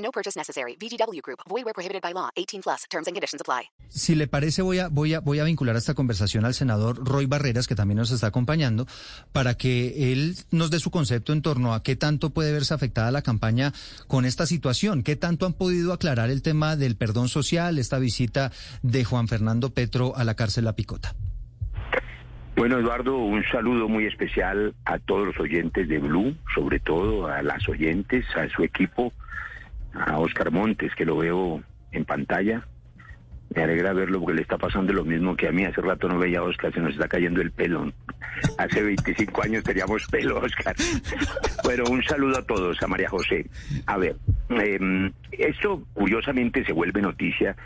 No purchase necessary. VGW Group. Void where prohibited by law. 18 plus. Terms and conditions apply. Si le parece, voy a, voy a, voy a vincular esta conversación al senador Roy Barreras, que también nos está acompañando, para que él nos dé su concepto en torno a qué tanto puede verse afectada la campaña con esta situación, qué tanto han podido aclarar el tema del perdón social, esta visita de Juan Fernando Petro a la cárcel La Picota. Bueno, Eduardo, un saludo muy especial a todos los oyentes de Blue, sobre todo a las oyentes, a su equipo, a Oscar Montes, que lo veo en pantalla. Me alegra verlo porque le está pasando lo mismo que a mí. Hace rato no veía a Oscar, se nos está cayendo el pelo. Hace 25 años teníamos pelo, Oscar. Bueno, un saludo a todos, a María José. A ver, eh, esto curiosamente se vuelve noticia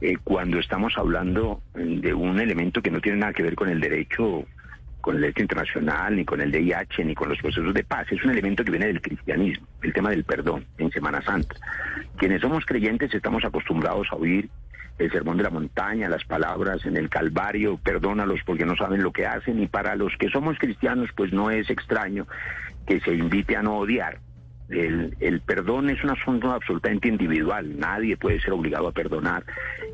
eh, cuando estamos hablando de un elemento que no tiene nada que ver con el derecho con el derecho internacional, ni con el DIH, ni con los procesos de paz. Es un elemento que viene del cristianismo, el tema del perdón en Semana Santa. Quienes somos creyentes estamos acostumbrados a oír el sermón de la montaña, las palabras en el Calvario, perdónalos porque no saben lo que hacen, y para los que somos cristianos, pues no es extraño que se invite a no odiar. El, el, perdón es un asunto absolutamente individual, nadie puede ser obligado a perdonar.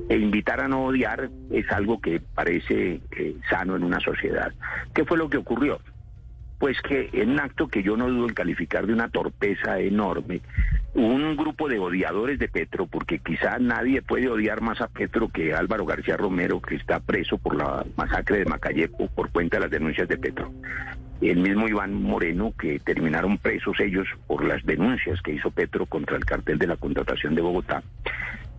E invitar a no odiar es algo que parece eh, sano en una sociedad. ¿Qué fue lo que ocurrió? Pues que en un acto que yo no dudo en calificar de una torpeza enorme, un grupo de odiadores de Petro, porque quizá nadie puede odiar más a Petro que Álvaro García Romero, que está preso por la masacre de Macayepo por cuenta de las denuncias de Petro el mismo Iván Moreno, que terminaron presos ellos por las denuncias que hizo Petro contra el cartel de la contratación de Bogotá.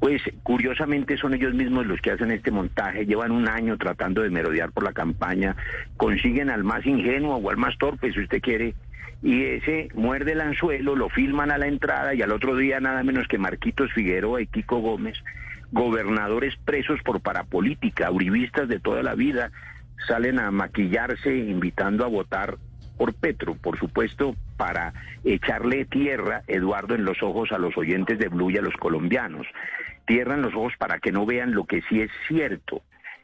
Pues curiosamente son ellos mismos los que hacen este montaje, llevan un año tratando de merodear por la campaña, consiguen al más ingenuo o al más torpe, si usted quiere, y ese muerde el anzuelo, lo filman a la entrada y al otro día nada menos que Marquitos Figueroa y Kiko Gómez, gobernadores presos por parapolítica, uribistas de toda la vida, salen a maquillarse invitando a votar por Petro, por supuesto, para echarle tierra, Eduardo, en los ojos a los oyentes de Blue y a los colombianos. Tierra en los ojos para que no vean lo que sí es cierto.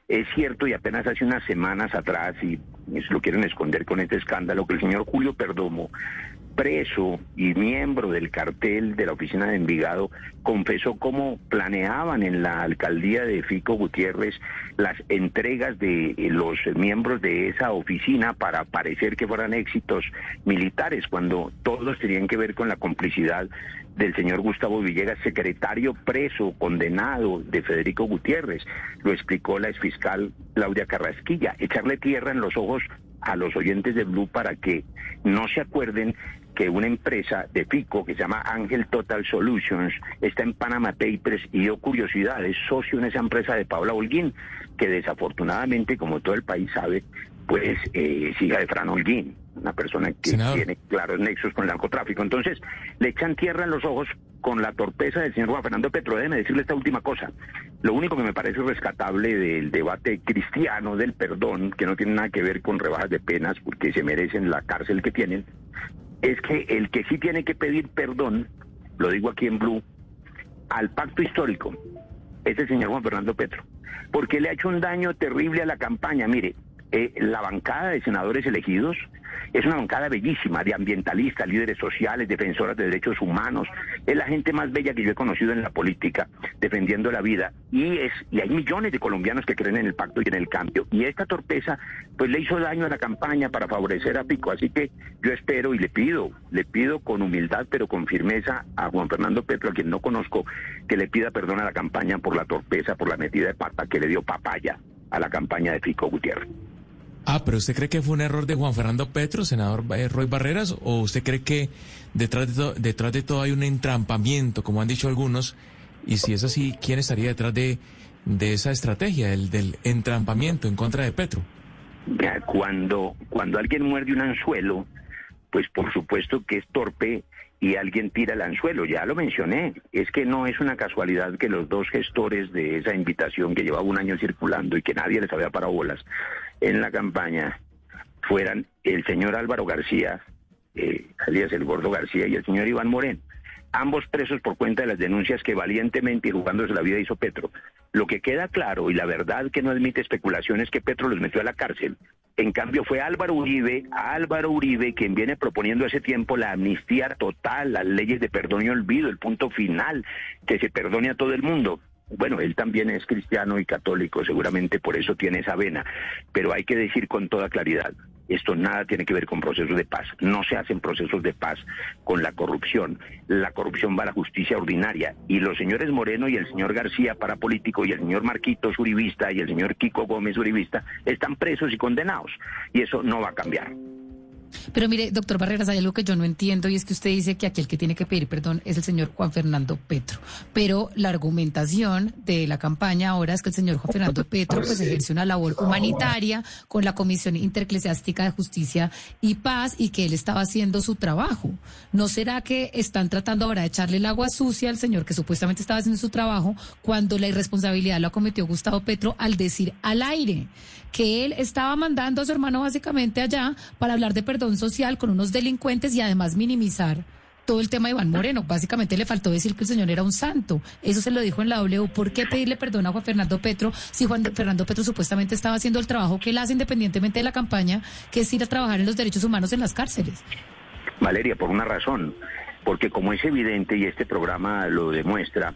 Es cierto, y apenas hace unas semanas atrás, y lo quieren esconder con este escándalo, que el señor Julio Perdomo preso y miembro del cartel de la oficina de Envigado, confesó cómo planeaban en la alcaldía de Fico Gutiérrez las entregas de los miembros de esa oficina para parecer que fueran éxitos militares, cuando todos tenían que ver con la complicidad del señor Gustavo Villegas, secretario preso, condenado de Federico Gutiérrez. Lo explicó la exfiscal Claudia Carrasquilla. Echarle tierra en los ojos a los oyentes de Blue para que no se acuerden que una empresa de Pico que se llama Ángel Total Solutions está en Panama Papers y dio curiosidad, es socio en esa empresa de Paula Holguín, que desafortunadamente, como todo el país sabe, pues eh, es hija de Fran Holguín, una persona que tiene claros nexos con el narcotráfico. Entonces, le echan tierra en los ojos con la torpeza del señor Juan Fernando Petro. Déjeme decirle esta última cosa. Lo único que me parece rescatable del debate cristiano del perdón, que no tiene nada que ver con rebajas de penas, porque se merecen la cárcel que tienen, es que el que sí tiene que pedir perdón, lo digo aquí en Blue, al pacto histórico, es el señor Juan Fernando Petro, porque le ha hecho un daño terrible a la campaña. Mire, eh, la bancada de senadores elegidos es una bancada bellísima de ambientalistas, líderes sociales, defensoras de derechos humanos. Es la gente más bella que yo he conocido en la política, defendiendo la vida. Y es y hay millones de colombianos que creen en el pacto y en el cambio. Y esta torpeza, pues le hizo daño a la campaña para favorecer a Pico. Así que yo espero y le pido, le pido con humildad, pero con firmeza a Juan Fernando Petro, a quien no conozco, que le pida perdón a la campaña por la torpeza, por la metida de pata que le dio papaya a la campaña de Pico Gutiérrez. Ah, pero ¿usted cree que fue un error de Juan Fernando Petro, senador eh, Roy Barreras, o usted cree que detrás de, detrás de todo hay un entrampamiento, como han dicho algunos? Y si es así, ¿quién estaría detrás de, de esa estrategia, el del entrampamiento en contra de Petro? Cuando, cuando alguien muerde un anzuelo, pues por supuesto que es torpe y alguien tira el anzuelo. Ya lo mencioné, es que no es una casualidad que los dos gestores de esa invitación que llevaba un año circulando y que nadie les había parado bolas en la campaña fueran el señor Álvaro García, eh, alias el Gordo García, y el señor Iván Moreno ambos presos por cuenta de las denuncias que valientemente y jugándose la vida hizo Petro. Lo que queda claro y la verdad que no admite especulación es que Petro los metió a la cárcel. En cambio fue Álvaro Uribe, Álvaro Uribe quien viene proponiendo hace tiempo la amnistía total, las leyes de perdón y olvido, el punto final, que se perdone a todo el mundo. Bueno, él también es cristiano y católico, seguramente por eso tiene esa vena, pero hay que decir con toda claridad, esto nada tiene que ver con procesos de paz. No se hacen procesos de paz con la corrupción. La corrupción va a la justicia ordinaria. Y los señores Moreno y el señor García, parapolítico, y el señor Marquitos Uribista y el señor Kiko Gómez Uribista están presos y condenados. Y eso no va a cambiar. Pero mire, doctor Barreras, hay algo que yo no entiendo y es que usted dice que aquí el que tiene que pedir perdón es el señor Juan Fernando Petro. Pero la argumentación de la campaña ahora es que el señor Juan Fernando Petro pues ejerce una labor humanitaria con la Comisión Intereclesiástica de Justicia y Paz y que él estaba haciendo su trabajo. ¿No será que están tratando ahora de echarle el agua sucia al señor que supuestamente estaba haciendo su trabajo cuando la irresponsabilidad la cometió Gustavo Petro al decir al aire que él estaba mandando a su hermano básicamente allá para hablar de perdón social con unos delincuentes y además minimizar todo el tema de Iván Moreno. Básicamente le faltó decir que el señor era un santo. Eso se lo dijo en la W. ¿Por qué pedirle perdón a Juan Fernando Petro si Juan Fernando Petro supuestamente estaba haciendo el trabajo que él hace independientemente de la campaña, que es ir a trabajar en los derechos humanos en las cárceles? Valeria, por una razón, porque como es evidente y este programa lo demuestra,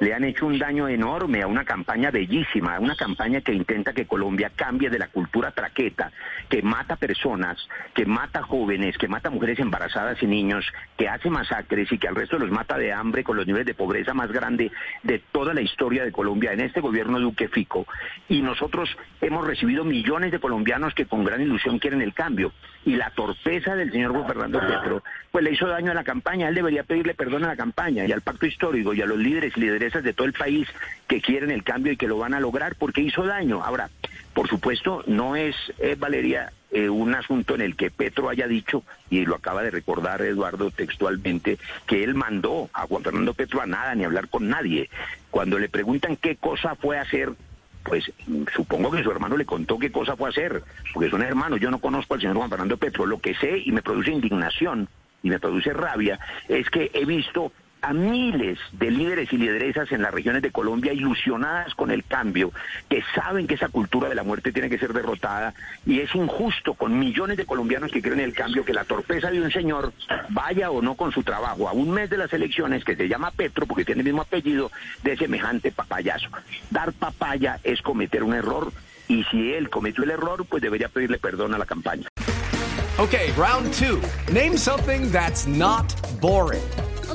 le han hecho un daño enorme a una campaña bellísima, a una campaña que intenta que Colombia cambie de la cultura traqueta, que mata personas, que mata jóvenes, que mata mujeres embarazadas y niños, que hace masacres y que al resto los mata de hambre con los niveles de pobreza más grande de toda la historia de Colombia en este gobierno Duque Fico. Y nosotros hemos recibido millones de colombianos que con gran ilusión quieren el cambio. Y la torpeza del señor Fernando Petro, pues le hizo daño a la campaña. Él debería pedirle perdón a la campaña y al pacto histórico y a los líderes y de todo el país que quieren el cambio y que lo van a lograr porque hizo daño. Ahora, por supuesto, no es, eh, Valeria, eh, un asunto en el que Petro haya dicho, y lo acaba de recordar Eduardo textualmente, que él mandó a Juan Fernando Petro a nada ni hablar con nadie. Cuando le preguntan qué cosa fue hacer, pues supongo que su hermano le contó qué cosa fue hacer, porque son hermanos, yo no conozco al señor Juan Fernando Petro, lo que sé y me produce indignación y me produce rabia es que he visto a miles de líderes y lideresas en las regiones de Colombia ilusionadas con el cambio, que saben que esa cultura de la muerte tiene que ser derrotada y es injusto con millones de colombianos que creen en el cambio que la torpeza de un señor vaya o no con su trabajo a un mes de las elecciones que se llama Petro porque tiene el mismo apellido de semejante papayazo. Dar papaya es cometer un error y si él cometió el error pues debería pedirle perdón a la campaña. Okay, round two. Name something that's not boring.